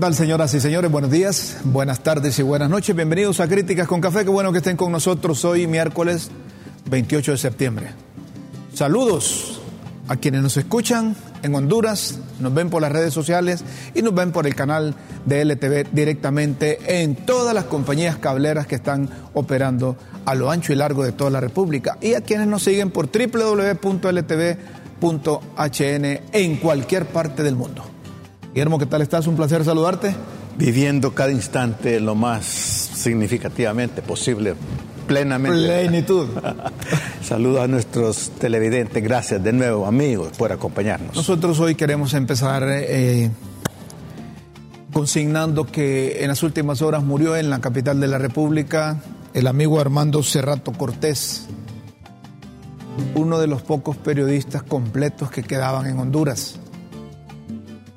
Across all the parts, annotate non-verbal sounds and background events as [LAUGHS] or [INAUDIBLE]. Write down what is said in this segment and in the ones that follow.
¿Qué tal, señoras y señores? Buenos días, buenas tardes y buenas noches. Bienvenidos a Críticas con Café. Qué bueno que estén con nosotros hoy, miércoles 28 de septiembre. Saludos a quienes nos escuchan en Honduras, nos ven por las redes sociales y nos ven por el canal de LTV directamente en todas las compañías cableras que están operando a lo ancho y largo de toda la República y a quienes nos siguen por www.ltv.hn en cualquier parte del mundo. Guillermo, ¿qué tal estás? Un placer saludarte. Viviendo cada instante lo más significativamente posible, plenamente. Plenitud. [LAUGHS] Saludos a nuestros televidentes. Gracias de nuevo, amigos, por acompañarnos. Nosotros hoy queremos empezar eh, consignando que en las últimas horas murió en la capital de la República el amigo Armando Cerrato Cortés, uno de los pocos periodistas completos que quedaban en Honduras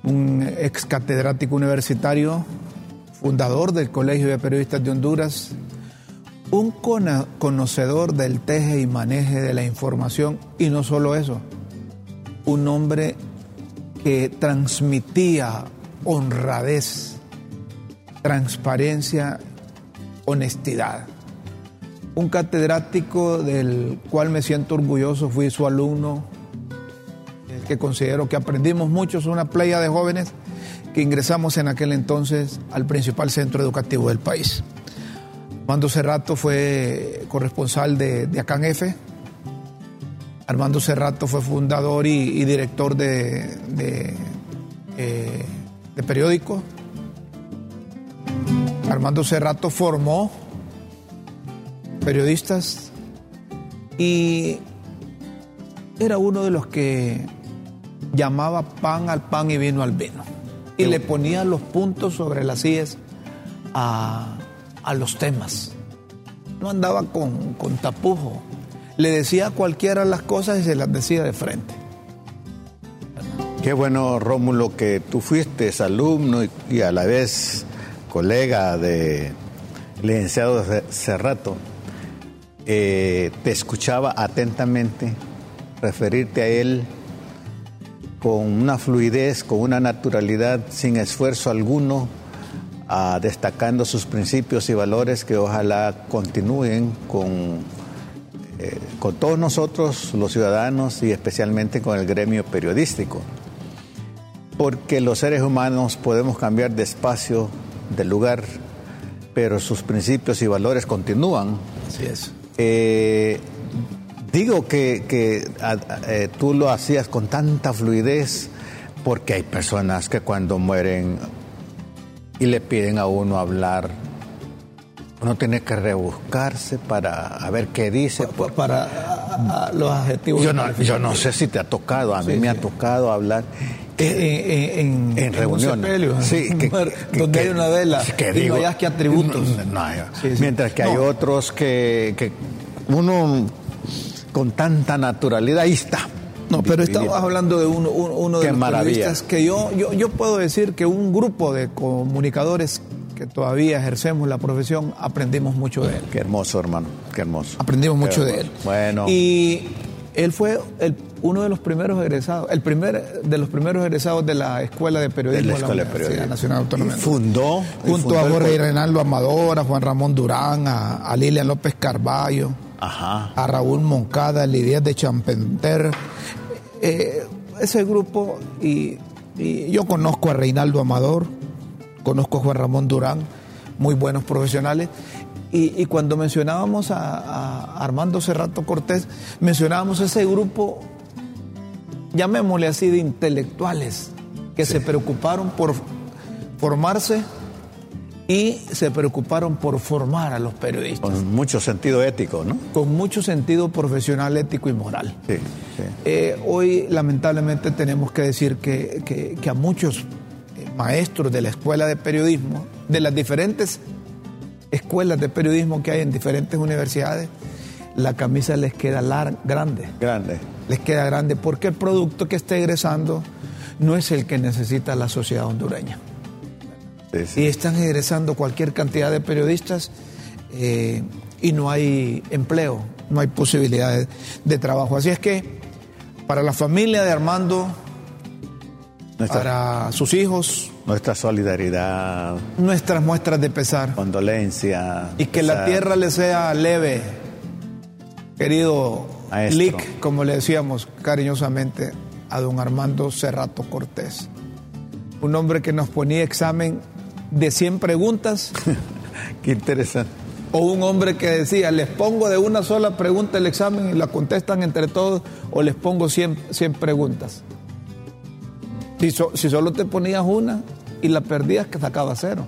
un ex catedrático universitario, fundador del Colegio de Periodistas de Honduras, un conocedor del teje y maneje de la información y no solo eso, un hombre que transmitía honradez, transparencia, honestidad. Un catedrático del cual me siento orgulloso, fui su alumno, que considero que aprendimos mucho, es una playa de jóvenes que ingresamos en aquel entonces al principal centro educativo del país. Armando Cerrato fue corresponsal de, de Acan F. Armando Cerrato fue fundador y, director de, de, eh, de periódico. Armando Cerrato formó periodistas y era uno de los que llamaba pan al pan y vino al vino. Y le ponía los puntos sobre las sillas a, los temas. No andaba con, con tapujo. Le decía a cualquiera las cosas y se las decía de frente. Qué bueno, Rómulo, que tú fuiste alumno y, a la vez colega de licenciado Cerrato. Eh, te escuchaba atentamente referirte a él con una fluidez, con una naturalidad, sin esfuerzo alguno, destacando sus principios y valores que ojalá continúen con, eh, con todos nosotros, los ciudadanos, y especialmente con el gremio periodístico. Porque los seres humanos podemos cambiar de espacio, de lugar, pero sus principios y valores continúan. Así es. Eh, Digo que, eh, tú lo hacías con tanta fluidez porque hay personas que cuando mueren y le piden a uno hablar, uno tiene que rebuscarse para ver qué dice. Para, los adjetivos. Yo no, yo no sé si te ha tocado, a mí me ha tocado hablar. en, en, reuniones. sí, donde hay una vela que digo, que atributos. mientras que hay otros que, que uno con tanta naturalidad. Ahí está. No, pero estamos hablando de uno, uno de los periodistas que yo, yo, yo puedo decir que un grupo de comunicadores que todavía ejercemos la profesión, aprendimos mucho de él. Qué hermoso, hermano, qué hermoso. Aprendimos mucho de él. Bueno. Y él fue el, uno de los primeros egresados, el primer de los primeros egresados de la Escuela de Periodismo de la, Universidad Nacional Autónoma. fundó. Junto a Jorge Reinaldo Amador, a Juan Ramón Durán, a, a Lilian López Carballo a Raúl Moncada, Lidia de Champenter. Eh, ese grupo, y, yo conozco a Reinaldo Amador, conozco a Juan Ramón Durán, muy buenos profesionales. Y, cuando mencionábamos a, Armando Cerrato Cortés, mencionábamos ese grupo, llamémosle así, de intelectuales que se preocuparon por formarse y se preocuparon por formar a los periodistas. Con mucho sentido ético, ¿no? Con mucho sentido profesional, ético y moral. Sí, eh, hoy, lamentablemente, tenemos que decir que, a muchos eh, maestros de la escuela de periodismo, de las diferentes escuelas de periodismo que hay en diferentes universidades, la camisa les queda grande. Grande. Les queda grande porque el producto que está egresando no es el que necesita la sociedad hondureña. Y están egresando cualquier cantidad de periodistas eh, y no hay empleo, no hay posibilidades de trabajo. Así es que para la familia de Armando, para sus hijos. Nuestra solidaridad. Nuestras muestras de pesar. Condolencia. Y que la tierra le sea leve, querido Lick, como le decíamos cariñosamente a don Armando Cerrato Cortés. Un hombre que nos ponía examen de 100 preguntas. [LAUGHS] Qué interesante. O un hombre que decía, les pongo de una sola pregunta el examen y la contestan entre todos, o les pongo 100, 100 preguntas. Si, si, solo te ponías una y la perdías, que sacaba cero.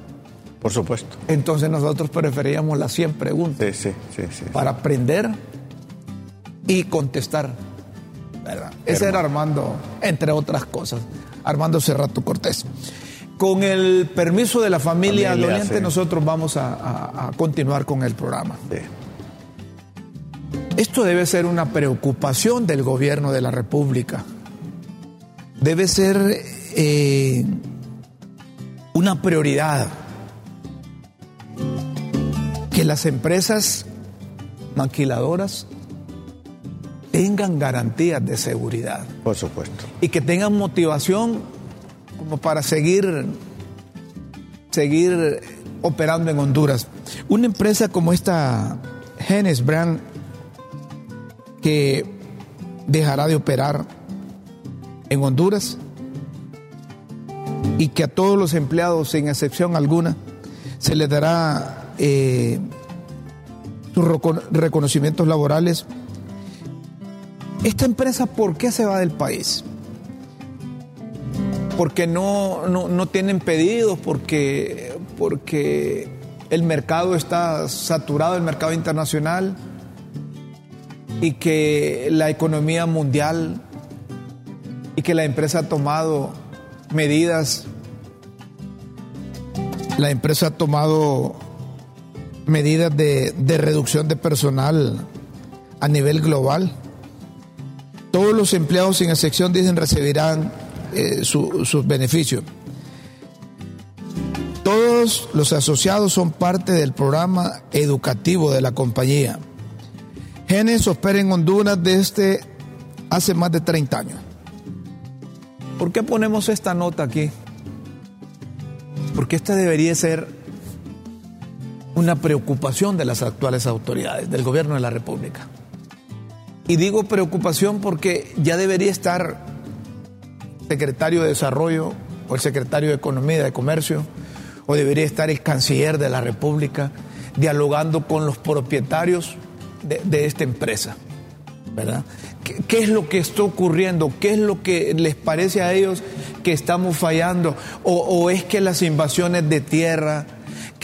Por supuesto. Entonces nosotros preferíamos las 100 preguntas. Sí, sí, sí, Para aprender y contestar. ¿verdad? Ese era Armando, entre otras cosas. Armando Cerrato Cortés. Con el permiso de la familia, familia nosotros vamos a, continuar con el programa. Esto debe ser una preocupación del gobierno de la República. Debe ser eh, una prioridad que las empresas maquiladoras tengan garantías de seguridad. Por supuesto. Y que tengan motivación como para seguir, seguir operando en Honduras. Una empresa como esta Genes Brand, que dejará de operar en Honduras y que a todos los empleados, sin excepción alguna, se les dará eh, sus reconocimientos laborales. Esta empresa, ¿por qué se va del país? Porque no, no, tienen pedidos, porque, porque el mercado está saturado, el mercado internacional, y que la economía mundial y que la empresa ha tomado medidas, la empresa ha tomado medidas de, de reducción de personal a nivel global. Todos los empleados sin excepción dicen recibirán eh, sus beneficios. Todos los asociados son parte del programa educativo de la compañía. Genes opera en Honduras desde hace más de 30 años. ¿Por qué ponemos esta nota aquí? Porque esta debería ser una preocupación de las actuales autoridades, del gobierno de la República. Y digo preocupación porque ya debería estar secretario de Desarrollo o el secretario de Economía y de Comercio, o debería estar el canciller de la República dialogando con los propietarios de, esta empresa, ¿verdad? ¿Qué, es lo que está ocurriendo? ¿Qué es lo que les parece a ellos que estamos fallando? o es que las invasiones de tierra,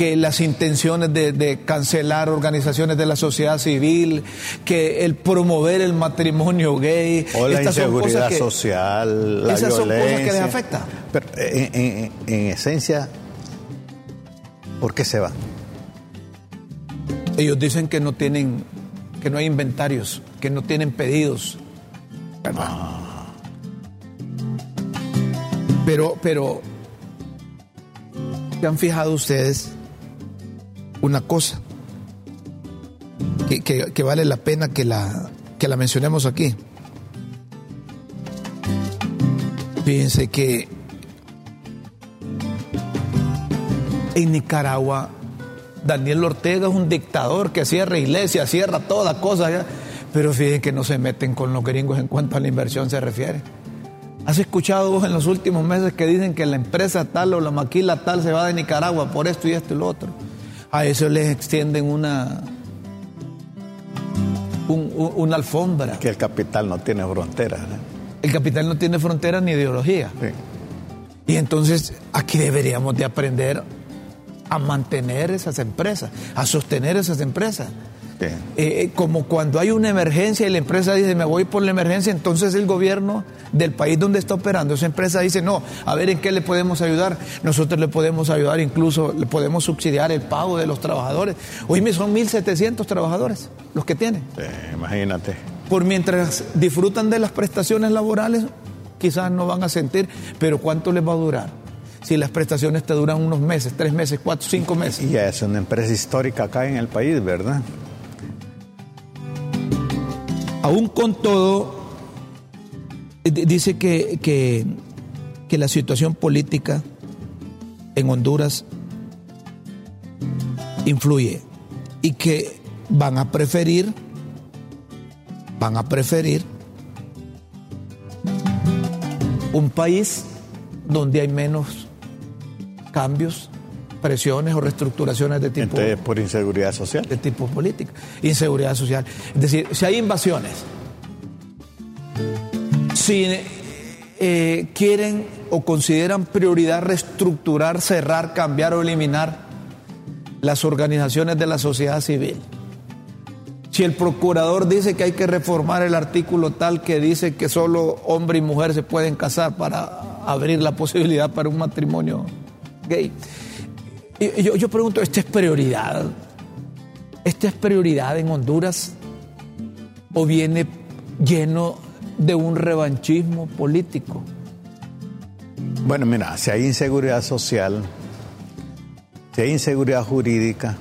que las intenciones de, cancelar organizaciones de la sociedad civil, que el promover el matrimonio gay. O la inseguridad social, la esas violencia. son cosas que les afectan. Pero en, esencia, ¿por qué se van? Ellos dicen que no tienen, que no hay inventarios, que no tienen pedidos. Ah. Pero, pero, ¿se han fijado ustedes una cosa que, vale la pena que la, que la mencionemos aquí. Fíjense que en Nicaragua Daniel Ortega es un dictador que cierra iglesias, cierra todas cosas, pero fíjense que no se meten con los gringos en cuanto a la inversión se refiere. ¿Has escuchado vos en los últimos meses que dicen que la empresa tal o la maquila tal se va de Nicaragua por esto y esto y lo otro? A eso les extienden una, una alfombra. Que el capital no tiene fronteras. El capital no tiene fronteras ni ideología. Y entonces aquí deberíamos de aprender a mantener esas empresas, a sostener esas empresas. Eh, eh, como cuando hay una emergencia y la empresa dice, me voy por la emergencia, entonces el gobierno del país donde está operando esa empresa dice, no, a ver en qué le podemos ayudar. Nosotros le podemos ayudar, incluso le podemos subsidiar el pago de los trabajadores. Hoy me son 1.700 trabajadores los que tienen. imagínate. Por mientras disfrutan de las prestaciones laborales, quizás no van a sentir, pero ¿cuánto les va a durar? si las prestaciones te duran unos meses, tres meses, cuatro, cinco meses. Y es una empresa histórica acá en el país, ¿verdad? Aún con todo, dice que, que la situación política en Honduras influye y que van a preferir, van a preferir un país donde hay menos cambios, presiones o reestructuraciones de tipo. Entonces, por inseguridad social. De tipo político. Inseguridad social. Es decir, si hay invasiones, si eh, quieren o consideran prioridad reestructurar, cerrar, cambiar o eliminar las organizaciones de la sociedad civil. Si el procurador dice que hay que reformar el artículo tal que dice que solo hombre y mujer se pueden casar para abrir la posibilidad para un matrimonio gay. Yo, yo pregunto, ¿esta es prioridad? ¿Esta es prioridad en Honduras? ¿O viene lleno de un revanchismo político? Bueno, mira, si hay inseguridad social, si hay inseguridad jurídica,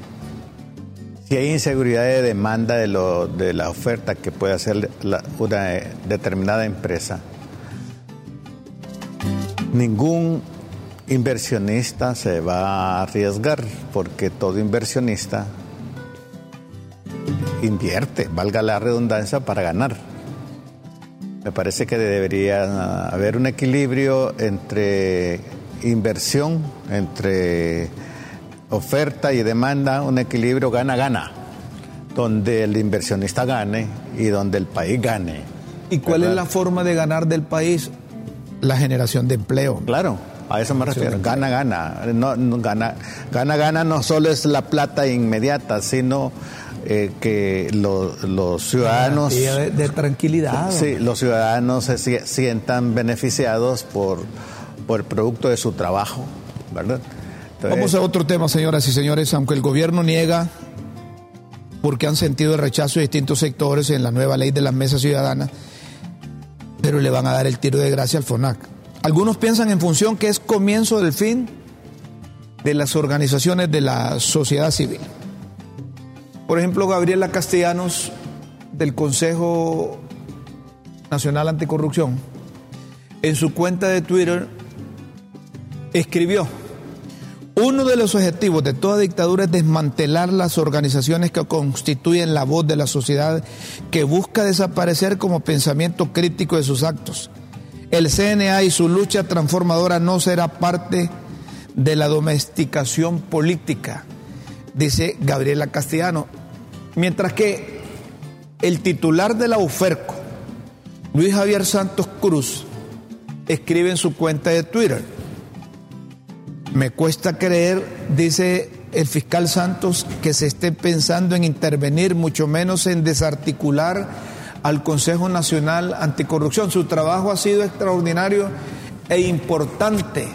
si hay inseguridad de demanda de la oferta que puede hacer una determinada empresa, ningún inversionista se va a arriesgar porque todo inversionista invierte, valga la redundancia, para ganar. Me parece que debería haber un equilibrio entre inversión, entre oferta y demanda, un equilibrio gana-gana, donde el inversionista gane y donde el país gane. ¿Y cuál es la forma de ganar del país? La generación de empleo. Claro, a eso me refiero. Gana, gana. No, gana, gana, gana no solo es la plata inmediata, sino eh, que los ciudadanos... De, tranquilidad. Sí, los ciudadanos se sientan beneficiados por, por el producto de su trabajo, ¿verdad? Vamos a otro tema, señoras y señores. Aunque el gobierno niega porque han sentido el rechazo de distintos sectores en la nueva ley de las mesas ciudadanas, pero le van a dar el tiro de gracia al FONAC. Algunos piensan en función que es comienzo del fin de las organizaciones de la sociedad civil. Por ejemplo, Gabriela Castellanos del Consejo Nacional Anticorrupción, en su cuenta de Twitter, escribió, uno de los objetivos de toda dictadura es desmantelar las organizaciones que constituyen la voz de la sociedad que busca desaparecer como pensamiento crítico de sus actos. El CNA y su lucha transformadora no será parte de la domesticación política, dice Gabriela Castellano. Mientras que el titular de la UFERCO, Luis Javier Santos Cruz, escribe en su cuenta de Twitter, me cuesta creer, dice el fiscal Santos, que se esté pensando en intervenir, mucho menos en desarticular al Consejo Nacional Anticorrupción. Su trabajo ha sido extraordinario e importante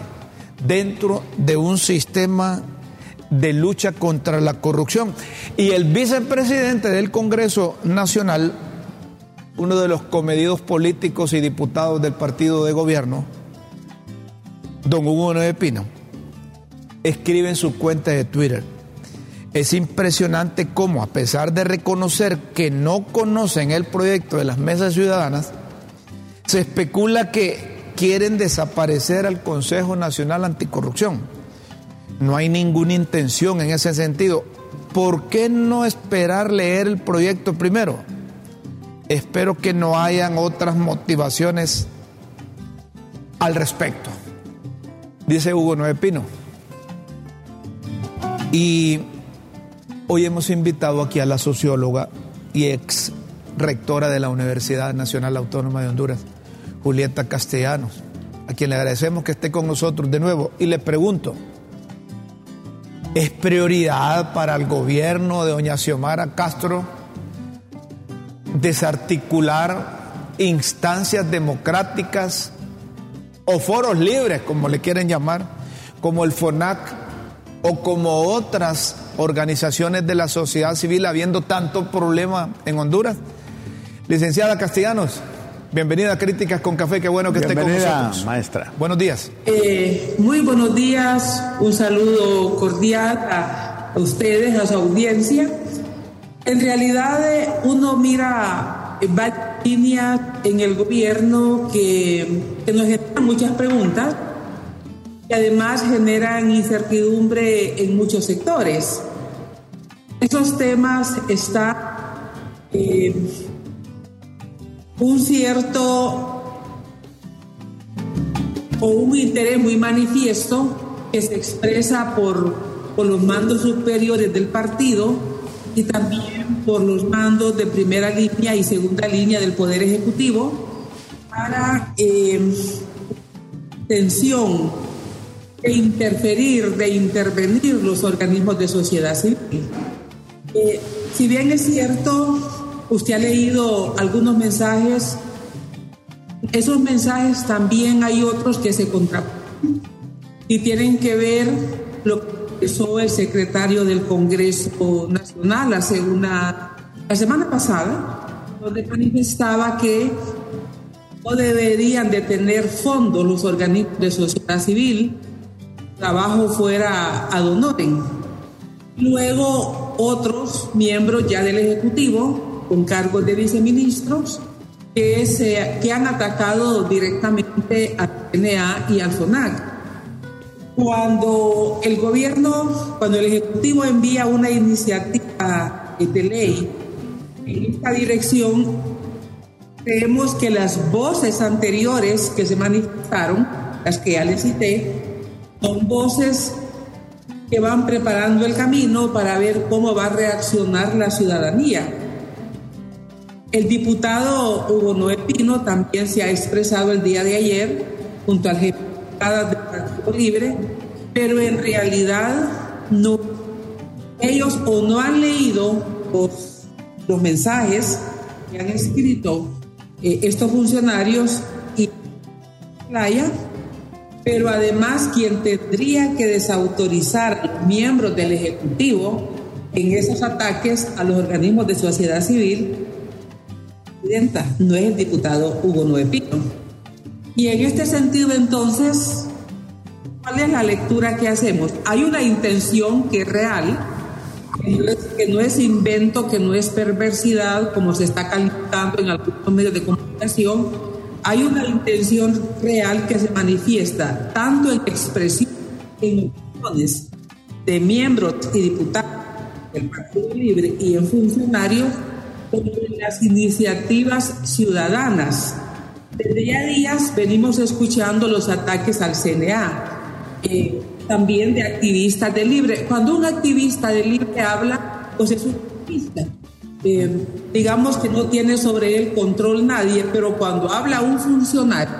dentro de un sistema de lucha contra la corrupción. Y el vicepresidente del Congreso Nacional, uno de los comedidos políticos y diputados del partido de gobierno, don Hugo Noé Pino, escribe en su cuenta de Twitter. Es impresionante cómo, a pesar de reconocer que no conocen el proyecto de las mesas ciudadanas, se especula que quieren desaparecer al Consejo Nacional Anticorrupción. No hay ninguna intención en ese sentido. ¿Por qué no esperar leer el proyecto primero? Espero que no hayan otras motivaciones al respecto. Dice Hugo Noé Pino. Y hoy hemos invitado aquí a la socióloga y ex rectora de la Universidad Nacional Autónoma de Honduras, Julieta Castellanos, a quien le agradecemos que esté con nosotros de nuevo. Y le pregunto, ¿es prioridad para el gobierno de doña Xiomara Castro desarticular instancias democráticas o foros libres, como le quieren llamar, como el FONAC? O como otras organizaciones de la sociedad civil habiendo tanto problema en Honduras. Licenciada Castellanos, bienvenida a Críticas con Café, qué bueno que esté con nosotros. maestra. Buenos días. Eh, muy buenos días, un saludo cordial a ustedes, a su audiencia. En realidad eh, uno mira varias líneas en el gobierno que, que nos generan muchas preguntas y además generan incertidumbre en muchos sectores. Esos temas están eh, un cierto o un interés muy manifiesto que se expresa por, por los mandos superiores del partido y también por los mandos de primera línea y segunda línea del Poder Ejecutivo para eh, tensión de interferir, de intervenir los organismos de sociedad civil. Eh, si bien es cierto, usted ha leído algunos mensajes, esos mensajes también hay otros que se contraponen y tienen que ver lo que expresó el secretario del Congreso Nacional hace una, la semana pasada, donde manifestaba que no deberían de tener fondos los organismos de sociedad civil trabajo fuera ad honorem. Luego otros miembros ya del Ejecutivo con cargos de viceministros que, se, que han atacado directamente al CNA y al FONAC. Cuando el gobierno, cuando el Ejecutivo envía una iniciativa de ley en esta dirección, creemos que las voces anteriores que se manifestaron, las que ya les cité, son voces que van preparando el camino para ver cómo va a reaccionar la ciudadanía. El diputado Hugo Noé Pino también se ha expresado el día de ayer junto al jefe del Partido Libre, pero en realidad no, ellos o no han leído los, los mensajes que han escrito eh, estos funcionarios y playa pero además quien tendría que desautorizar miembros del Ejecutivo en esos ataques a los organismos de sociedad civil, no es el diputado Hugo Noé Pino. Y en este sentido, entonces, ¿cuál es la lectura que hacemos? Hay una intención que es real, que no es invento, que no es perversidad, como se está calificando en algunos medios de comunicación, hay una intención real que se manifiesta tanto en opiniones de miembros y diputados del Partido Libre y en funcionarios como en las iniciativas ciudadanas. Desde ya días venimos escuchando los ataques al CNA, eh, también de activistas de Libre. Cuando un activista de Libre habla, pues es un activista eh, digamos que no tiene sobre él control nadie, pero cuando habla un funcionario,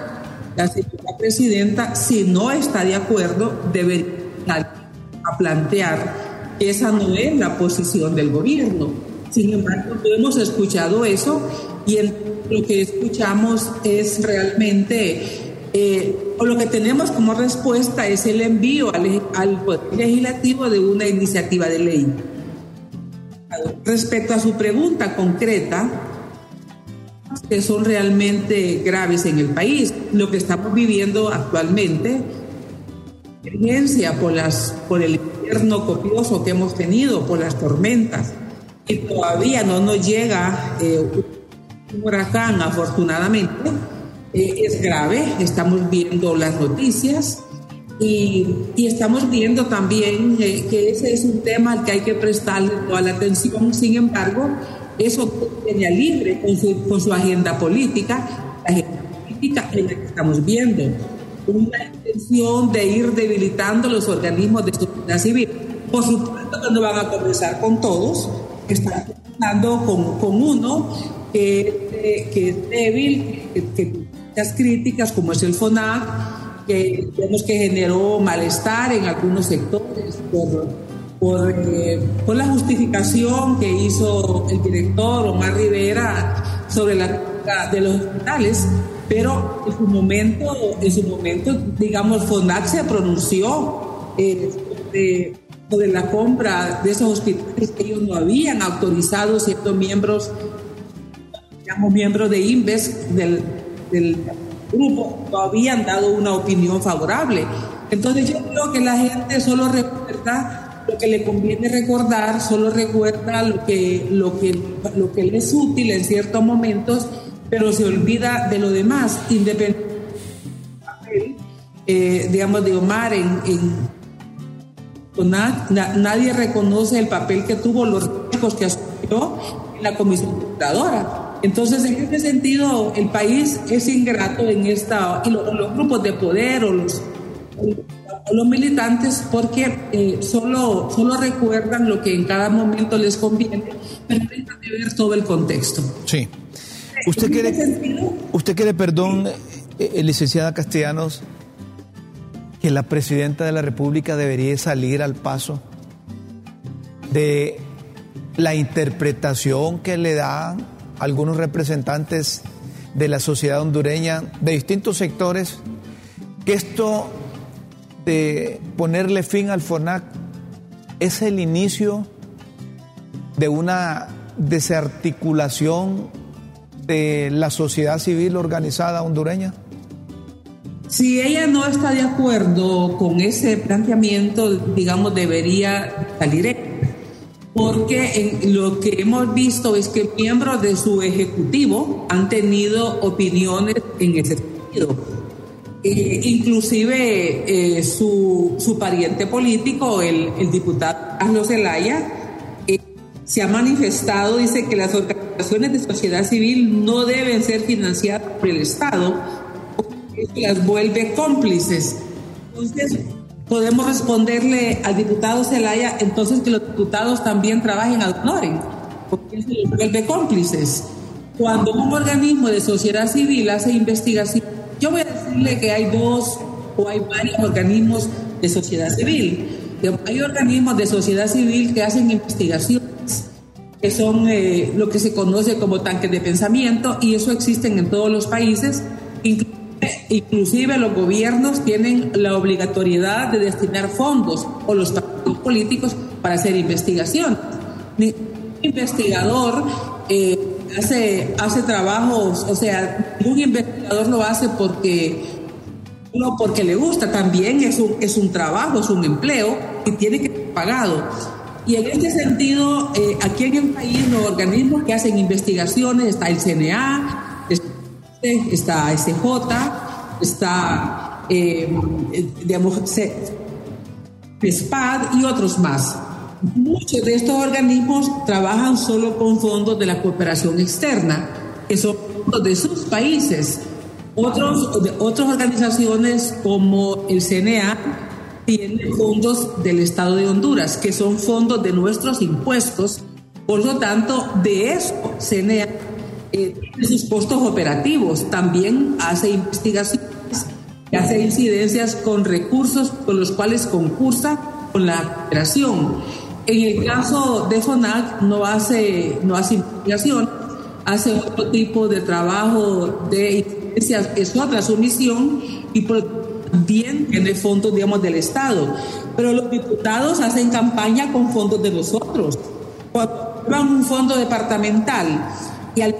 la señora presidenta, si no está de acuerdo, debe a plantear esa no es la posición del gobierno. Sin embargo, no hemos escuchado eso y lo que escuchamos es realmente, eh, o lo que tenemos como respuesta es el envío al, al Poder Legislativo de una iniciativa de ley. Respecto a su pregunta concreta, que son realmente graves en el país, lo que estamos viviendo actualmente, emergencia por, las, por el invierno copioso que hemos tenido, por las tormentas, y todavía no nos llega eh, un huracán, afortunadamente, eh, es grave, estamos viendo las noticias, y, estamos viendo también eh, que ese es un tema al que hay que prestarle toda la atención. Sin embargo, eso tenía libre con su, con su agenda política, la agenda política en la que estamos viendo. Una intención de ir debilitando los organismos de sociedad civil. Por supuesto que no van a comenzar con todos, están comenzando con, con uno que, que, es débil, que, que muchas críticas, como es el FONAC que vemos que generó malestar en algunos sectores por, por, eh, por, la justificación que hizo el director Omar Rivera sobre la de los hospitales, pero en su momento, en su momento digamos, FONAC se pronunció eh, sobre, la compra de esos hospitales que ellos no habían autorizado siendo miembros, digamos, miembros de INVES del, del grupo no habían dado una opinión favorable. Entonces yo creo que la gente solo recuerda lo que le conviene recordar, solo recuerda lo que, lo que, lo que le es útil en ciertos momentos pero se olvida de lo demás, independientemente eh, digamos, de Omar en, nadie reconoce el papel que tuvo los riesgos que asumió en la comisión fundadora. Entonces, en este sentido, el país es ingrato en esta, y los, grupos de poder o los, los militantes, porque eh, solo, solo recuerdan lo que en cada momento les conviene, pero dejan de ver todo el contexto. Sí. ¿Usted quiere, usted quiere perdón, eh, licenciada Castellanos, que la presidenta de la República debería salir al paso de la interpretación que le dan algunos representantes de la sociedad hondureña de distintos sectores que esto de ponerle fin al FONAC es el inicio de una desarticulación de la sociedad civil organizada hondureña? Si ella no está de acuerdo con ese planteamiento, digamos, debería salir porque lo que hemos visto es que miembros de su ejecutivo han tenido opiniones en ese sentido. Eh, inclusive eh, su, su, pariente político, el, diputado Carlos Zelaya, eh, se ha manifestado, dice que las organizaciones de sociedad civil no deben ser financiadas por el Estado, las vuelve cómplices. Entonces, podemos responderle al diputado Zelaya, entonces que los diputados también trabajen al honoren, porque eso los vuelve cómplices. Cuando un organismo de sociedad civil hace investigación, yo voy a decirle que hay dos o hay varios organismos de sociedad civil. Hay organismos de sociedad civil que hacen investigaciones, que son eh, lo que se conoce como tanques de pensamiento, y eso existe en todos los países, incluso Inclusive los gobiernos tienen la obligatoriedad de destinar fondos o los partidos políticos para hacer investigación. Un investigador eh, hace, hace trabajos, o sea, un investigador lo hace porque no porque le gusta, también es un, es un trabajo, es un empleo y tiene que ser pagado. Y en este sentido, eh, aquí en el país los organismos que hacen investigaciones, está el CNA, está SJ, está, eh, digamos, SPAD y otros más. Muchos de estos organismos trabajan solo con fondos de la cooperación externa, que son fondos de sus países. Otros, otras organizaciones como el CNA tienen fondos del Estado de Honduras, que son fondos de nuestros impuestos. Por lo tanto, de eso CNA eh, sus costos operativos. También hace investigación que hace incidencias con recursos con los cuales concursa con la cooperación. En el caso de FONAC no hace, no hace investigación, hace otro tipo de trabajo de incidencias, es otra su misión y también tiene fondos, digamos, del Estado. Pero los diputados hacen campaña con fondos de nosotros. Cuando un fondo departamental y al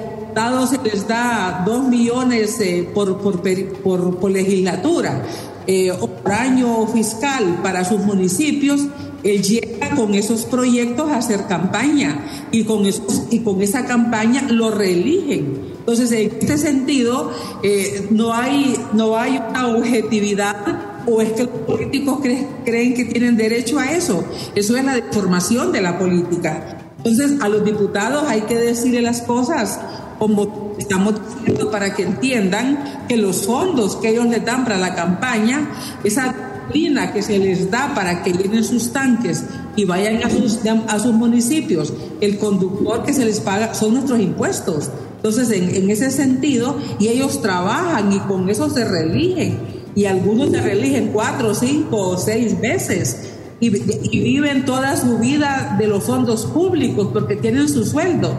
se les da dos millones eh, por, por, por, legislatura eh, o por año fiscal para sus municipios, él llega con esos proyectos a hacer campaña y con, esos, y con esa campaña lo reeligen. Entonces, en este sentido, eh, no, hay, no hay una objetividad o es que los políticos creen que tienen derecho a eso. Eso es la deformación de la política. Entonces, a los diputados hay que decirle las cosas como estamos diciendo para que entiendan que los fondos que ellos les dan para la campaña, esa disciplina que se les da para que llenen sus tanques y vayan a sus, a sus municipios, el conductor que se les paga son nuestros impuestos. Entonces, en, ese sentido, y ellos trabajan y con eso se religen, y algunos se religen cuatro, cinco o seis veces. Y, y viven toda su vida de los fondos públicos porque tienen su sueldo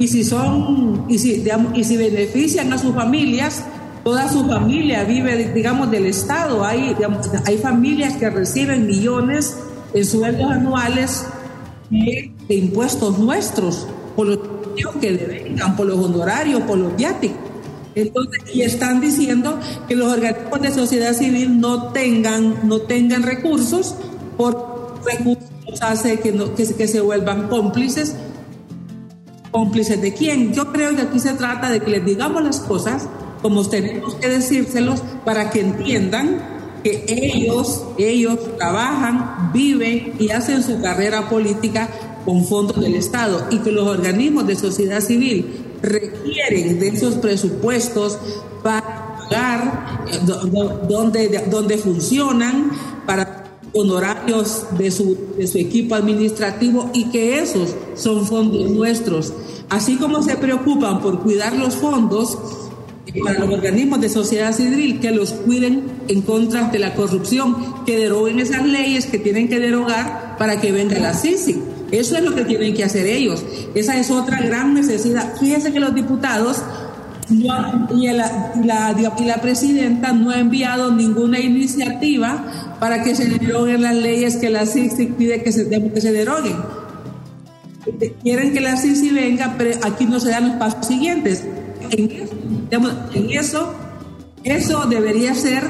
y si son y si, y si benefician a sus familias, toda su familia vive, digamos, del Estado. Hay, hay familias que reciben millones en sueldos anuales de, impuestos nuestros, por los que devengan, por los honorarios, por los viáticos. Entonces, y están diciendo que los organismos de sociedad civil no tengan, no tengan recursos, por recursos hace que, no, que, que se vuelvan cómplices cómplices de quién. Yo creo que aquí se trata de que les digamos las cosas como tenemos que decírselos para que entiendan que ellos, ellos trabajan, viven y hacen su carrera política con fondos del Estado y que los organismos de sociedad civil requieren de esos presupuestos para pagar eh, donde, donde funcionan, para honorarios de su, de su equipo administrativo y que esos son fondos nuestros. Así como se preocupan por cuidar los fondos, para los organismos de sociedad civil que los cuiden en contra de la corrupción, que deroguen esas leyes que tienen que derogar para que venga la CICI. Eso es lo que tienen que hacer ellos. Esa es otra gran necesidad. Fíjense que los diputados y, la, y, la, presidenta no ha enviado ninguna iniciativa para que se deroguen las leyes que la CICI pide que se, que se deroguen. Quieren que la CICI venga, pero aquí no se dan los pasos siguientes. En eso, eso debería ser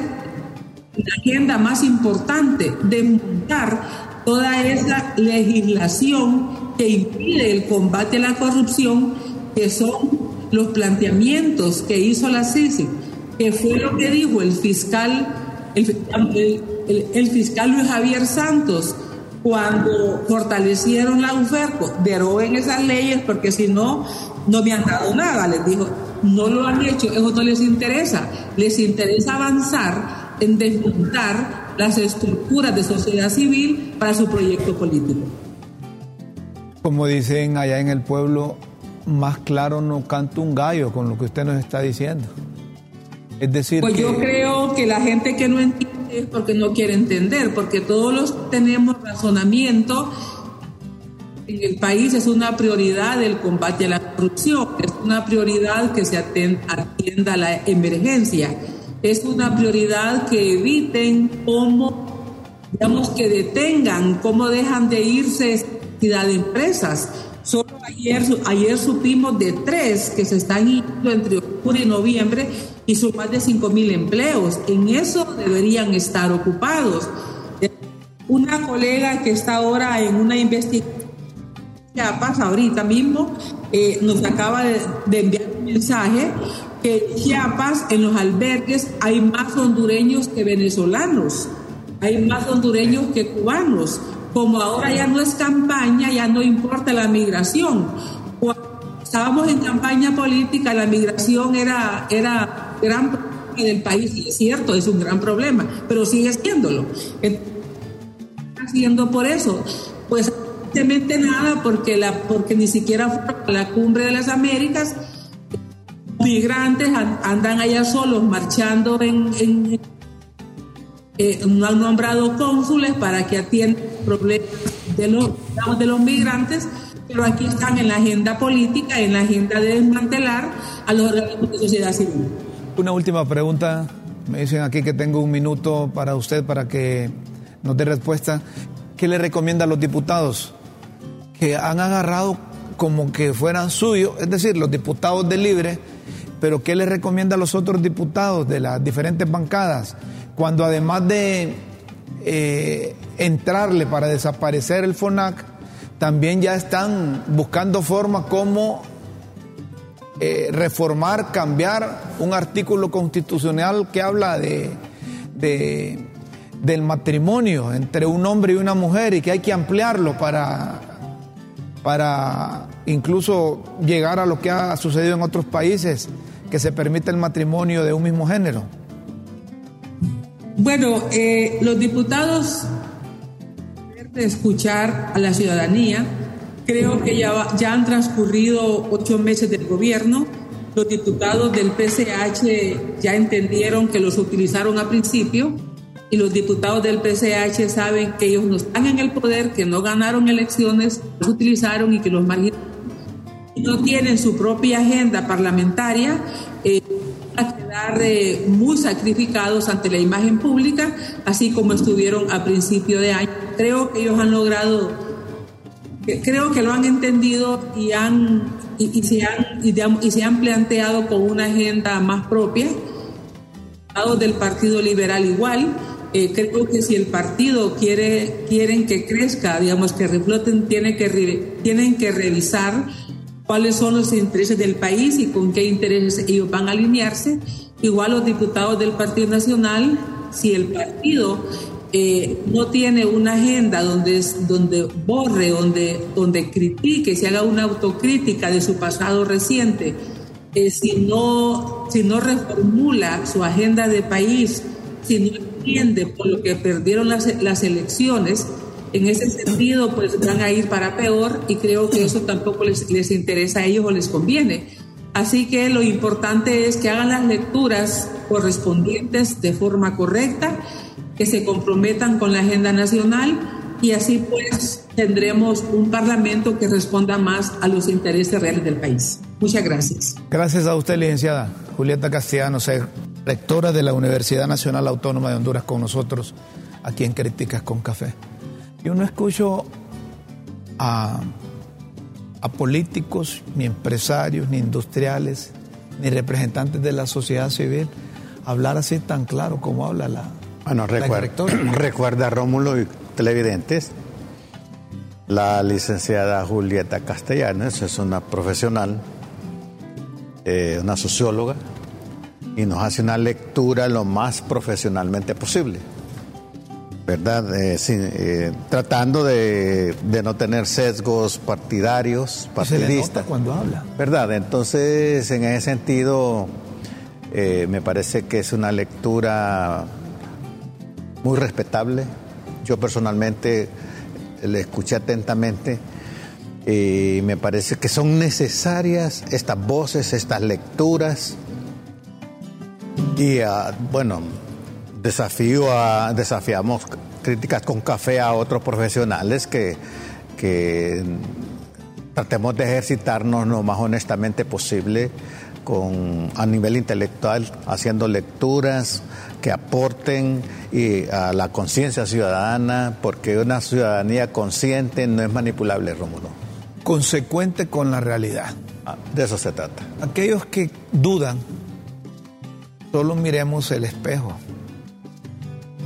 la agenda más importante, de montar toda esa legislación que impide el combate a la corrupción, que son los planteamientos que hizo la CICI, que fue lo que dijo el fiscal, fiscal Luis Javier Santos, cuando fortalecieron la UFERCO, deroguen esas leyes porque si no, no me han dado nada, les dijo no lo han hecho, eso no les interesa. Les interesa avanzar en desmontar las estructuras de sociedad civil para su proyecto político. Como dicen allá en el pueblo, más claro no canta un gallo con lo que usted nos está diciendo. Es decir, pues yo creo que la gente que no entiende es porque no quiere entender, porque todos los tenemos razonamiento en el país es una prioridad el combate a la corrupción, es una prioridad que se atienda a la emergencia, es una prioridad que eviten cómo, digamos, que detengan, cómo dejan de irse cantidad de empresas. Solo ayer, ayer supimos de tres que se están yendo entre octubre y noviembre y son más de 5 mil empleos. En eso deberían estar ocupados. Una colega que está ahora en una investigación Chiapas, ahorita mismo, eh, nos acaba de, enviar un mensaje que Chiapas, en los albergues, hay más hondureños que venezolanos, hay más hondureños que cubanos. Como ahora ya no es campaña, ya no importa la migración. Cuando estábamos en campaña política, la migración era, era gran problema del país, y es cierto, es un gran problema, pero sigue siéndolo. Haciendo por eso, pues Evidentemente nada, porque, la, porque ni siquiera la cumbre de las Américas. Migrantes andan allá solos marchando en, en eh, no han nombrado cónsules para que atiendan problemas de los, de los migrantes, pero aquí están en la agenda política, en la agenda de desmantelar a los organismos de sociedad civil. Una última pregunta. Me dicen aquí que tengo un minuto para usted para que nos dé respuesta. ¿Qué le recomienda a los diputados? que han agarrado como que fueran suyos, es decir, los diputados de Libre, pero ¿qué les recomienda a los otros diputados de las diferentes bancadas? Cuando además de eh, entrarle para desaparecer el FONAC, también ya están buscando formas como eh, reformar, cambiar un artículo constitucional que habla de, del matrimonio entre un hombre y una mujer y que hay que ampliarlo para para incluso llegar a lo que ha sucedido en otros países, que se permite el matrimonio de un mismo género? Bueno, eh, los diputados de escuchar a la ciudadanía. Creo que ya, ya han transcurrido ocho meses del gobierno. Los diputados del PCH ya entendieron que los utilizaron a principio y los diputados del PCH saben que ellos no están en el poder, que no ganaron elecciones, los utilizaron y que los marginaron. No tienen su propia agenda parlamentaria, eh, a quedar eh, muy sacrificados ante la imagen pública, así como estuvieron a principio de año. Creo que ellos han logrado, creo que lo han entendido y, han, y, se, han, y, se han planteado con una agenda más propia del Partido Liberal igual, eh, creo que si el partido quiere quieren que crezca, digamos que refloten, tiene que tienen que revisar cuáles son los intereses del país y con qué intereses ellos van a alinearse. Igual los diputados del Partido Nacional, si el partido eh, no tiene una agenda donde, donde borre, donde, donde critique, se haga una autocrítica de su pasado reciente, eh, si, no, si no reformula su agenda de país, si no entiende por lo que perdieron las, las elecciones, en ese sentido, pues van a ir para peor y creo que eso tampoco les, les interesa a ellos o les conviene. Así que lo importante es que hagan las lecturas correspondientes de forma correcta, que se comprometan con la agenda nacional y así pues tendremos un parlamento que responda más a los intereses reales del país. Muchas gracias. Gracias a usted, licenciada Julieta Castellanos, rectora de la Universidad Nacional Autónoma de Honduras con nosotros aquí en Críticas con Café. Yo no escucho a, políticos, ni empresarios, ni industriales, ni representantes de la sociedad civil hablar así tan claro como habla la. Bueno, recuerda, [CLEARS THROAT] recuerda Rómulo y televidentes, la licenciada Julieta Castellanes es una profesional, eh, una socióloga, y nos hace una lectura lo más profesionalmente posible. ¿verdad? Eh, eh, tratando de, no tener sesgos partidarios, partidistas. cuando habla. ¿Verdad? Entonces, en ese sentido, me parece que es una lectura muy respetable. Yo personalmente le escuché atentamente y me parece que son necesarias estas voces, estas lecturas. Y ah, bueno, desafío a, desafiamos críticas con café a otros profesionales que, que tratemos de ejercitarnos lo más honestamente posible con, a nivel intelectual, haciendo lecturas que aporten y a la conciencia ciudadana, porque una ciudadanía consciente no es manipulable, Rómulo. Consecuente con la realidad. Ah, de eso se trata. Aquellos que dudan, solo miremos el espejo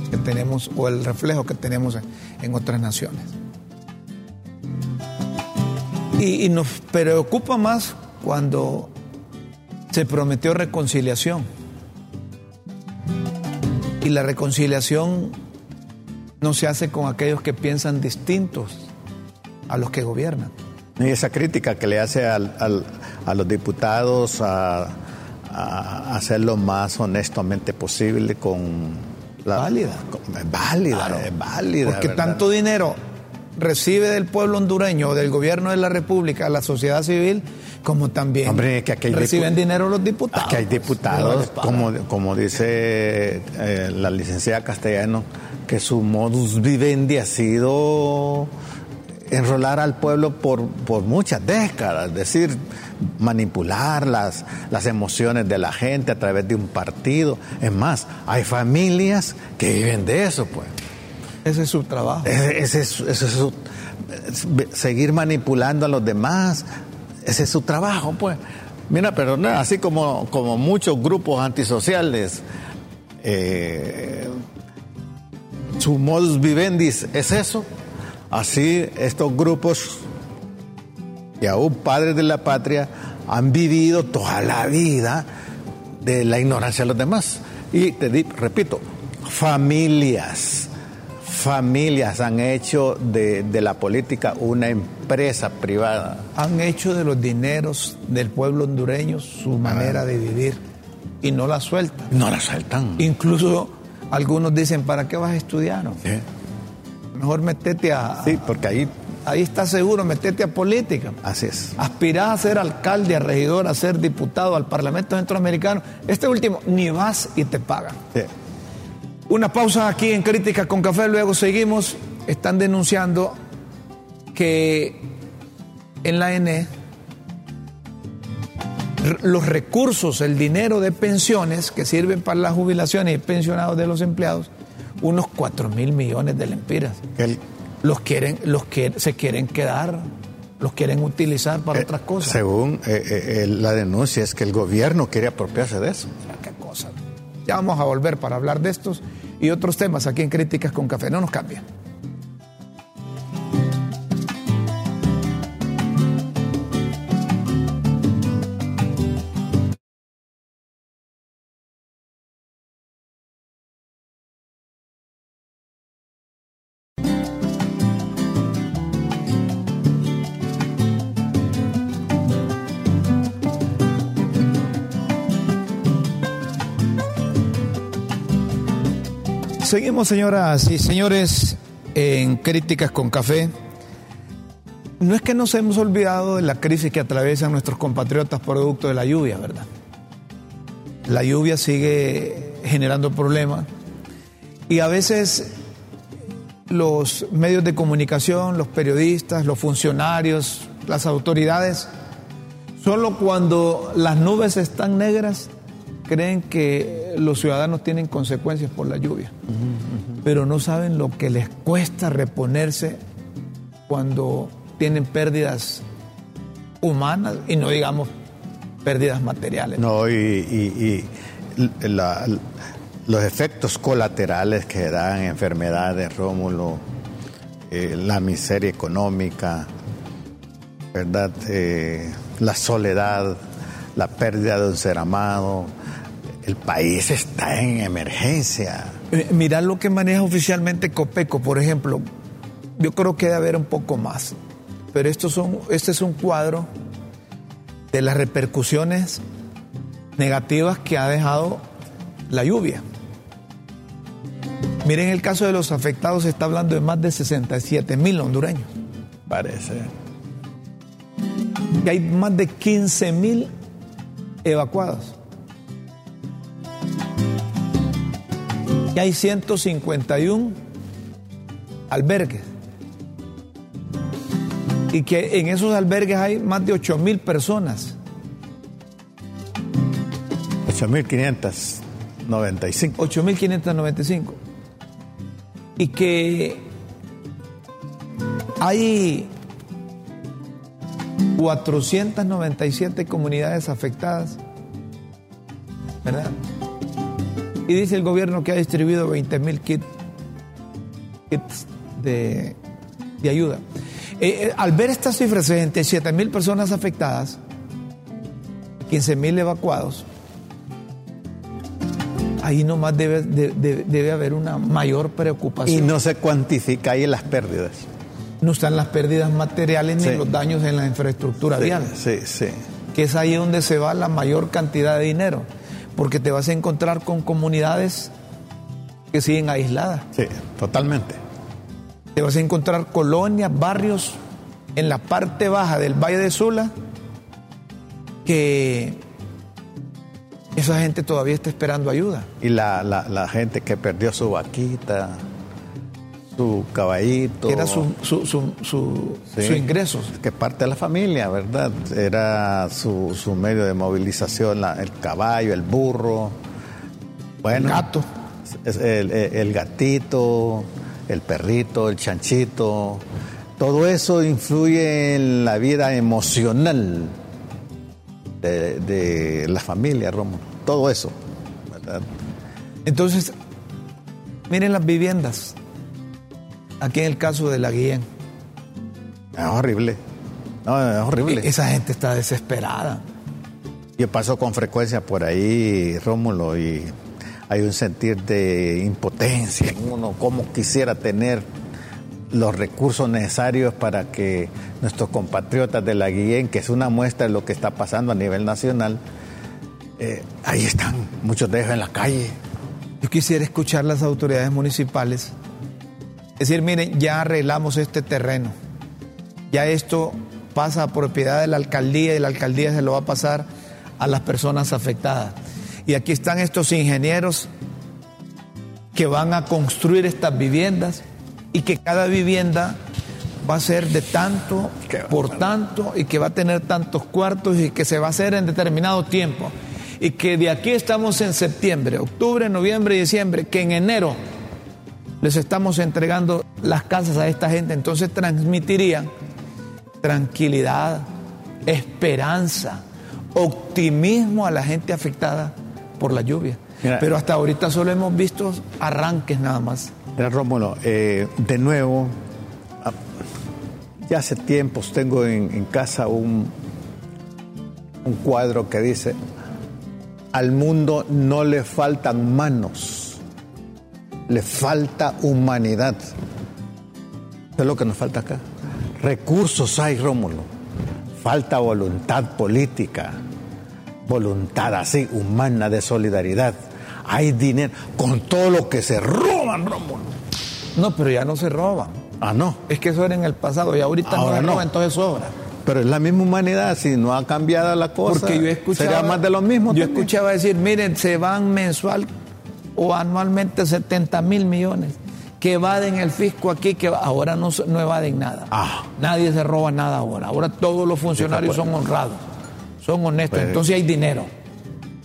que tenemos o el reflejo que tenemos en, otras naciones. Y, nos preocupa más cuando se prometió reconciliación. Y la reconciliación no se hace con aquellos que piensan distintos a los que gobiernan. Y esa crítica que le hace a los diputados a, a hacer lo más honestamente posible con válida. Es válida, es válida. Porque tanto dinero recibe del pueblo hondureño, del gobierno de la República, la sociedad civil, como también reciben dinero los diputados. Aquí hay diputados, como, como dice eh, la licenciada Castellano, que su modus vivendi ha sido enrolar al pueblo por, por muchas décadas, es decir, manipular las, las emociones de la gente a través de un partido. Es más, hay familias que viven de eso, pues. Ese es su trabajo. Ese, es, su, seguir manipulando a los demás, ese es su trabajo, pues. Mira, pero así como, como muchos grupos antisociales, eh, su modus vivendi es eso Así estos grupos y aún padres de la patria han vivido toda la vida de la ignorancia de los demás. Y te repito, familias, familias han hecho de, la política una empresa privada. Han hecho de los dineros del pueblo hondureño su manera de vivir y no la sueltan. No la sueltan. Incluso algunos dicen, ¿para qué vas a estudiar? Mejor metete a. Sí, porque ahí. Ahí está seguro, metete a política. Así es. Aspirás a ser alcalde, a regidor, a ser diputado al Parlamento Centroamericano. Este último, ni vas y te pagan. Sí. Una pausa aquí en Crítica con Café, luego seguimos. Están denunciando que en la ENE los recursos, el dinero de pensiones que sirven para las jubilaciones y pensionados de los empleados unos 4 mil millones de lempiras. los quieren, los que se quieren quedar, los quieren utilizar para eh, otras cosas. Según eh, eh, la denuncia es que el gobierno quiere apropiarse de eso. Ya vamos a volver para hablar de estos y otros temas aquí en Críticas con Café. No nos cambien. Seguimos, señoras y señores, en Críticas con Café. No es que nos hemos olvidado de la crisis que atraviesan nuestros compatriotas producto de la lluvia, ¿verdad? La lluvia sigue generando problemas y a veces los medios de comunicación, los periodistas, los funcionarios, las autoridades, solo cuando las nubes están negras creen que los ciudadanos tienen consecuencias por la lluvia, pero no saben lo que les cuesta reponerse cuando tienen pérdidas humanas y no digamos pérdidas materiales. No, y, los efectos colaterales que dan enfermedades, Rómulo, eh, la miseria económica, ¿verdad? Eh, la soledad, la pérdida de un ser amado, el país está en emergencia. Eh, Mira lo que maneja oficialmente Copeco, por ejemplo. Yo creo que debe haber un poco más. Pero estos son, este es un cuadro de las repercusiones negativas que ha dejado la lluvia. Miren el caso de los afectados, se está hablando de más de 67 mil hondureños. Parece. Y hay más de 15 mil evacuados. y hay 151 albergues. Y que en esos albergues hay más de 8 mil personas. 8.595. 8.595. Y que hay 497 comunidades afectadas, ¿verdad? Y dice el gobierno que ha distribuido 20 mil kits, de, ayuda. Eh, eh, al ver estas cifras, 67 mil personas afectadas, 15 mil evacuados, ahí nomás debe, debe, haber una mayor preocupación. Y no se cuantifica ahí las pérdidas. No están las pérdidas materiales ni los daños en la infraestructura vial. Sí, sí. Que es ahí donde se va la mayor cantidad de dinero porque te vas a encontrar con comunidades que siguen aisladas. Sí, totalmente. Te vas a encontrar colonias, barrios en la parte baja del Valle de Sula que esa gente todavía está esperando ayuda. Y la, la gente que perdió su vaquita, su caballito. Era su, su, su, ingreso. Que parte de la familia, ¿verdad? Era su, medio de movilización, el caballo, el burro. Bueno, el gato. El, el, gatito, el perrito, el chanchito. Todo eso influye en la vida emocional de, de la familia, Romo. Todo eso, ¿verdad? Entonces, miren las viviendas Aquí en el caso de la guía. Es horrible. No, es horrible. E-, esa gente está desesperada. Yo paso con frecuencia por ahí, Rómulo, y hay un sentir de impotencia en uno, como quisiera tener los recursos necesarios para que nuestros compatriotas de la Guillén, que es una muestra de lo que está pasando a nivel nacional, eh, ahí están, muchos de ellos en la calle. Yo quisiera escuchar las autoridades municipales es decir, miren, ya arreglamos este terreno. Ya esto pasa a propiedad de la alcaldía y la alcaldía se lo va a pasar a las personas afectadas. Y aquí están estos ingenieros que van a construir estas viviendas y que cada vivienda va a ser de tanto por tanto y que va a tener tantos cuartos y que se va a hacer en determinado tiempo. Y que de aquí estamos en septiembre, octubre, noviembre y diciembre, que en enero les estamos entregando las casas a esta gente, entonces transmitirían tranquilidad, esperanza, optimismo a la gente afectada por la lluvia. Pero hasta ahorita solo hemos visto arranques nada más. Mira, Rómulo, eh, de nuevo, ah, ya hace tiempos tengo en, casa un, un cuadro que dice, al mundo no le faltan manos le falta humanidad. es lo que nos falta acá. Recursos hay, Rómulo. Falta voluntad política, voluntad así, humana, de solidaridad. Hay dinero. Con todo lo que se roba roban, Rómulo. No, pero ya no se roban. Ah, no. Es que eso era en el pasado y ahorita Ahora no, no. no, entonces sobra. Pero es la misma humanidad, si no ha cambiado la cosa. Porque yo escuchaba, Sería más de lo mismo. Yo también. escuchaba decir, miren, se van mensual o anualmente 70 mil millones que evaden el fisco aquí, que ahora no, no evaden nada. Ah. Nadie se roba nada ahora. Ahora todos los funcionarios son honrados, son honestos. Pues- Entonces hay dinero.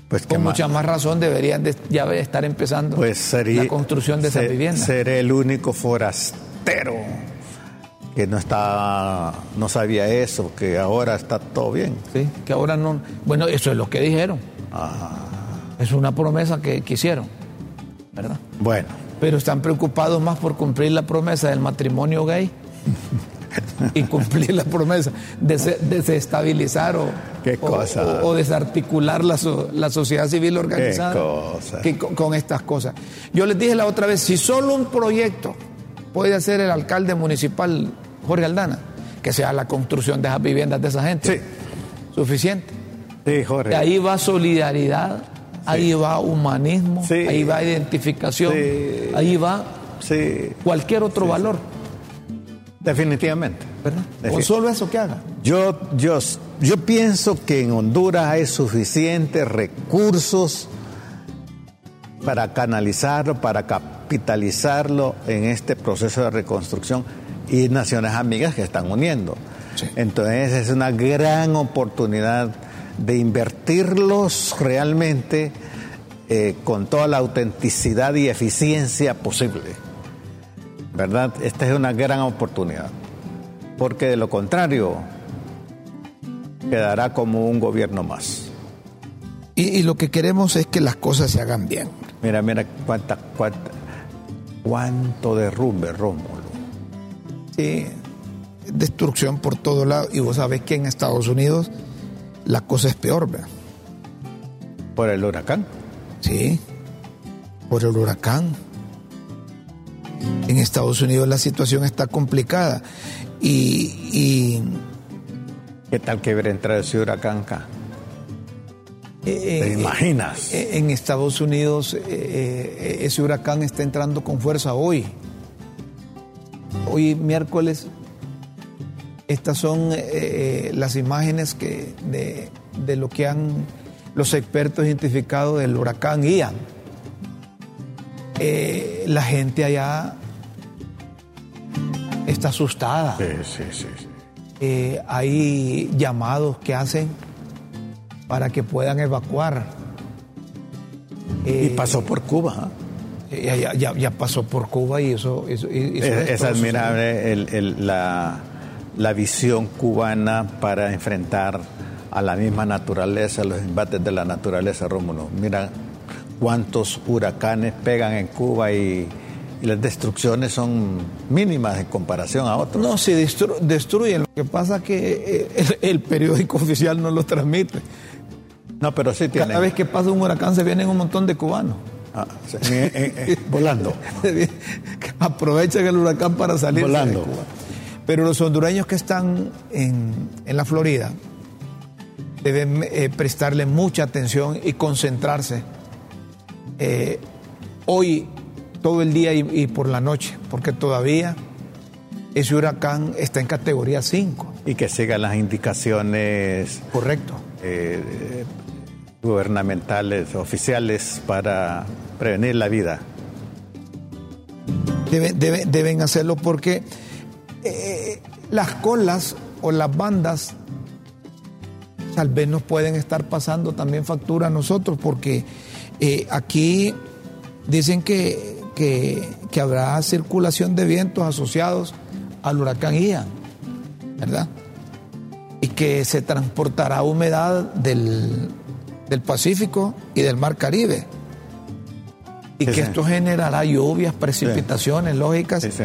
Pues Con mucha más razón deberían de ya estar empezando Pues sería, la construcción de esas se- viviendas. Seré el único forastero que no está, no sabía eso, que ahora está todo bien. Sí, que ahora no. Bueno, eso es lo que dijeron. Es una promesa que, que hicieron, ¿verdad? Bueno, Pero están preocupados más por cumplir la promesa del matrimonio gay y cumplir la promesa de se- desestabilizar o, Qué o- cosa. o- o desarticular la, so- la sociedad civil organizada cosa. que con, con estas cosas. Yo les dije la otra vez, si solo un proyecto puede hacer el alcalde municipal Jorge Aldana, que sea la construcción de esas viviendas de esa gente, Sí. suficiente. sí, Jorge. Ahí va solidaridad, ahí va humanismo, Sí. ahí va identificación, Sí. ahí va Sí, cualquier otro valor, definitivamente. ¿verdad? Con solo eso que haga. Yo, yo, yo pienso que en Honduras hay suficientes recursos para canalizarlo, para capitalizarlo en este proceso de reconstrucción y naciones amigas que están uniendo. Sí. Entonces es una gran oportunidad de invertirlos realmente eh, con toda la autenticidad y eficiencia posible. ¿Verdad? Esta es una gran oportunidad porque de lo contrario quedará como un gobierno más. Y, y lo que queremos es que las cosas se hagan bien. Mira, mira cuánta, cuánta, cuánto derrumbe Rómulo. Sí, destrucción por todo lado. Y vos sabés que en Estados Unidos la cosa es peor, ¿verdad? por el huracán. Sí, por el huracán. En Estados Unidos la situación está complicada. Y, y ¿Qué tal que hubiera entrado ese huracán acá? eh, ¿Te eh, imaginas? eh, en Estados Unidos eh, eh, ese huracán está entrando con fuerza hoy. Hoy miércoles. Estas son eh, eh, las imágenes que de, de lo que han los expertos identificado del huracán Ian. Eh, la gente allá está asustada. Sí, sí, sí. Eh, hay llamados que hacen para que puedan evacuar. y pasó por Cuba. ya, ya- ya- pasó por Cuba y eso, eso- Es, admirable el- el- la, la visión cubana para enfrentar a la misma naturaleza, los embates de la naturaleza, Rómulo. Mira cuántos huracanes pegan en Cuba y, y las destrucciones son mínimas en comparación a otros. No, se destru- destruyen. Lo que pasa es que eh, el, el periódico [LAUGHS] oficial no lo transmite. No, pero sí tienen. Cada vez que pasa un huracán se vienen un montón de cubanos. Ah, sí, [LAUGHS] eh, eh, eh, volando. [LAUGHS] Aprovechan el huracán para salir de Volando. Cuba. Pero los hondureños que están en, en la Florida deben eh, prestarle mucha atención y concentrarse eh, hoy, todo el día y, y por la noche, porque todavía ese huracán está en categoría 5. Y que sigan las indicaciones Correcto. eh, gubernamentales, oficiales para prevenir la vida. Debe- debe- deben hacerlo porque eh, las colas o las bandas tal vez nos pueden estar pasando también factura a nosotros porque eh, aquí dicen que, que- que habrá circulación de vientos asociados al huracán Ian, ¿verdad? Y que se transportará humedad del, del Pacífico y del Mar Caribe. Y Sí, que sí. esto generará lluvias, precipitaciones lógicas Sí, sí.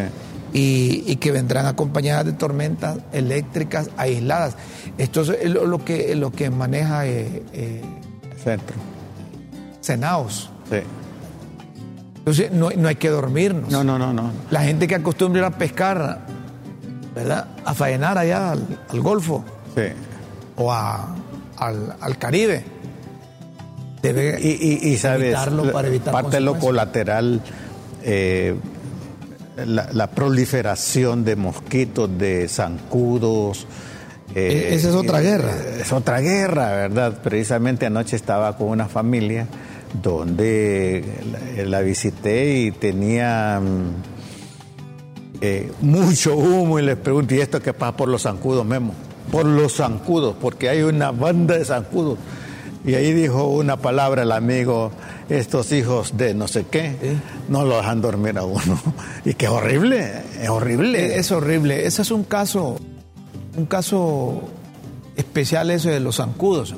Y, y que vendrán acompañadas de tormentas eléctricas aisladas. Esto es lo, que, lo que maneja eh, eh, Centro. Senaos. Sí. Entonces no, no hay que dormirnos. No, no, no, no. La gente que acostumbra a pescar, ¿verdad? A faenar allá al, al Golfo Sí. o a- al, al Caribe. Debe Y, y, y sabes, evitarlo para evitar parte de lo colateral eh, la, proliferación de mosquitos, de zancudos. Eh, e-, esa es otra guerra. Es otra guerra, ¿verdad? Precisamente anoche estaba con una familia donde la, visité y tenía mm, eh, mucho humo y les pregunté, ¿y esto qué pasa por los zancudos, Memo? Por los zancudos, porque hay una banda de zancudos. Y ahí dijo una palabra el amigo, estos hijos de no sé qué, no lo dejan dormir a uno. [LAUGHS] Y qué horrible, es horrible. Es, horrible. Ese es un caso, un caso especial ese de los zancudos,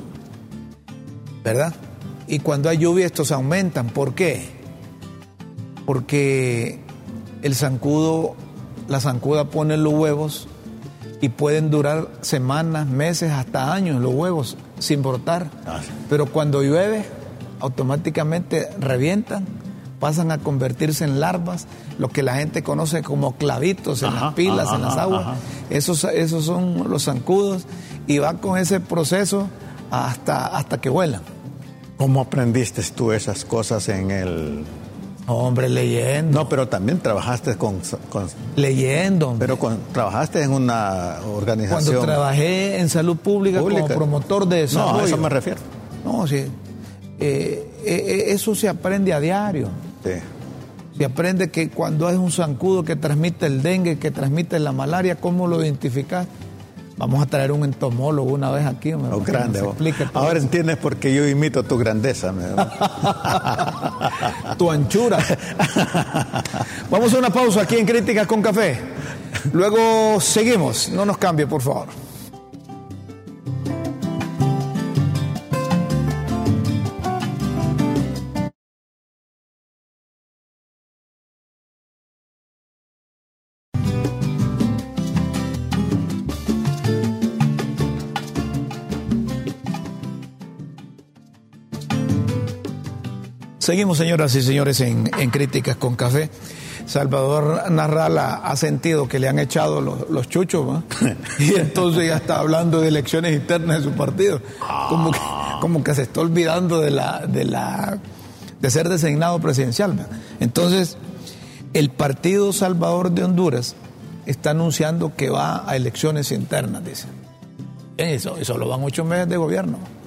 ¿verdad? Y cuando hay lluvia estos aumentan. ¿Por qué? Porque el zancudo, la zancuda pone los huevos y pueden durar semanas, meses, hasta años los huevos sin brotar. Ah, Pero cuando llueve, automáticamente revientan, pasan a convertirse en larvas, lo que la gente conoce como clavitos en las pilas, en las aguas. Esos, esos son los zancudos y va con ese proceso hasta, hasta que vuelan. ¿Cómo aprendiste tú esas cosas en el Hombre, leyendo. No, pero también trabajaste con... leyendo. Pero con, trabajaste en una organización... Cuando trabajé en salud pública, como promotor de desarrollo. No, a eso me refiero. No, sí. Eh, eh, eh, eso se aprende a diario. Sí. Se aprende que cuando hay un zancudo que transmite el dengue, que transmite la malaria, ¿cómo lo identificas? Vamos a traer un entomólogo una vez aquí. Me oh, grande. Ahora entiendes por qué yo imito tu grandeza. [LAUGHS] tu anchura. Vamos a una pausa aquí en Críticas con Café. Luego seguimos. No nos cambie, por favor. Seguimos, señoras y señores, en, Críticas con Café. Salvador Narrala ha sentido que le han echado los, chuchos, [LAUGHS] y entonces ya está hablando de elecciones internas de su partido. Como que, se está olvidando de, la, de, la, de ser designado presidencial. Entonces, el Partido Salvador de Honduras está anunciando que va a elecciones internas, dice. Eso, eso lo van ocho meses de gobierno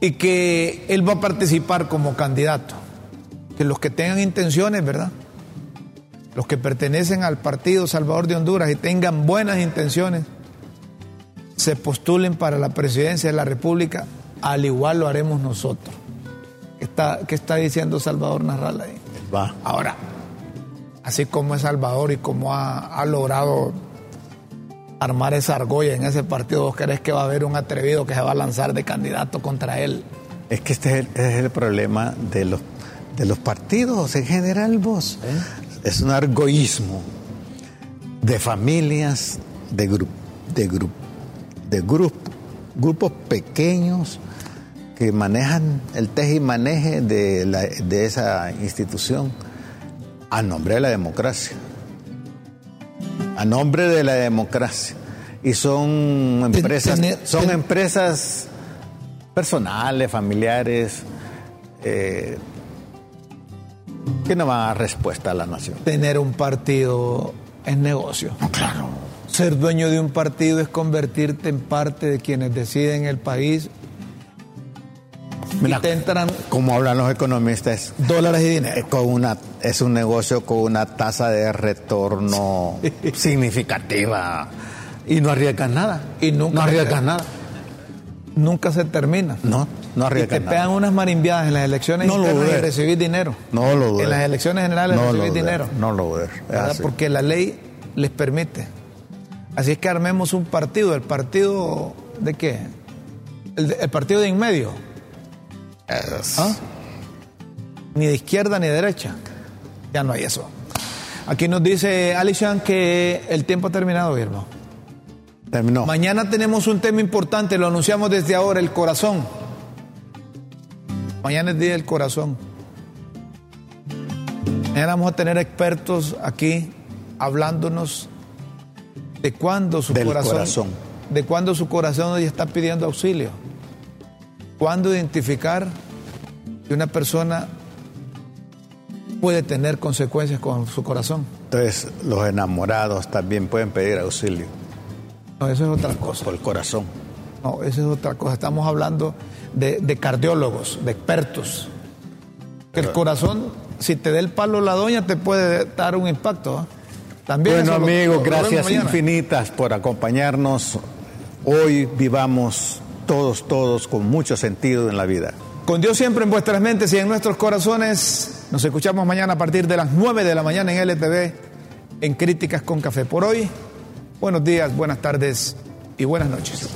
y que él va a participar como candidato. Que los que tengan intenciones, ¿verdad? Los que pertenecen al Partido Salvador de Honduras y tengan buenas intenciones, se postulen para la presidencia de la República, al igual lo haremos nosotros. ¿Qué está, qué está diciendo Salvador Narral ahí? Va. Ahora, así como es Salvador y como ha, ha logrado armar esa argolla en ese partido, ¿vos crees que va a haber un atrevido que se va a lanzar de candidato contra él? Es que este es el, problema de los, de los partidos en general, vos. ¿Eh? Es un argoísmo de familias, de, de, de grupos pequeños que manejan el teje y maneje de, de esa institución a nombre de la democracia a nombre de la democracia. Y son empresas, son empresas personales, familiares, eh, que no van a dar respuesta a la nación. Tener un partido es negocio. Claro. Ser dueño de un partido es convertirte en parte de quienes deciden el país Mira, entran, como hablan los economistas, dólares y dinero. Con una, es un negocio con una tasa de retorno [LAUGHS] significativa. Y no arriesgas nada. Y nunca no arriesgas nada. Nunca se termina. No, no arriesgas nada. te pegan unas marimbiadas en las elecciones no y recibir dinero. No lo En las elecciones generales no recibir dinero. No lo ver. Porque la ley les permite. Así es que armemos un partido. ¿El partido de qué? El, el partido de en medio ¿Ah? Ni de izquierda ni de derecha. Ya no hay eso. Aquí nos dice Alishan que el tiempo ha terminado, hermano. Terminó. Mañana tenemos un tema importante, lo anunciamos desde ahora, el corazón. Mañana es Día del Corazón. Mañana vamos a tener expertos aquí hablándonos de cuándo su corazón, corazón, de cuándo su corazón ya está pidiendo auxilio. ¿Cuándo identificar que una persona puede tener consecuencias con su corazón. Entonces, los enamorados también pueden pedir auxilio. No, eso es otra cosa. Por el corazón. No, eso es otra cosa. Estamos hablando de, cardiólogos, de expertos. el corazón, si te da el palo la doña, te puede dar un impacto. ¿ah? También bueno, amigos, gracias infinitas por acompañarnos. Hoy vivamos todos, todos con mucho sentido en la vida. Con Dios siempre en vuestras mentes y en nuestros corazones. Nos escuchamos mañana a partir de las 9 de la mañana en LTV en Críticas con Café. Por hoy, buenos días, buenas tardes y buenas noches.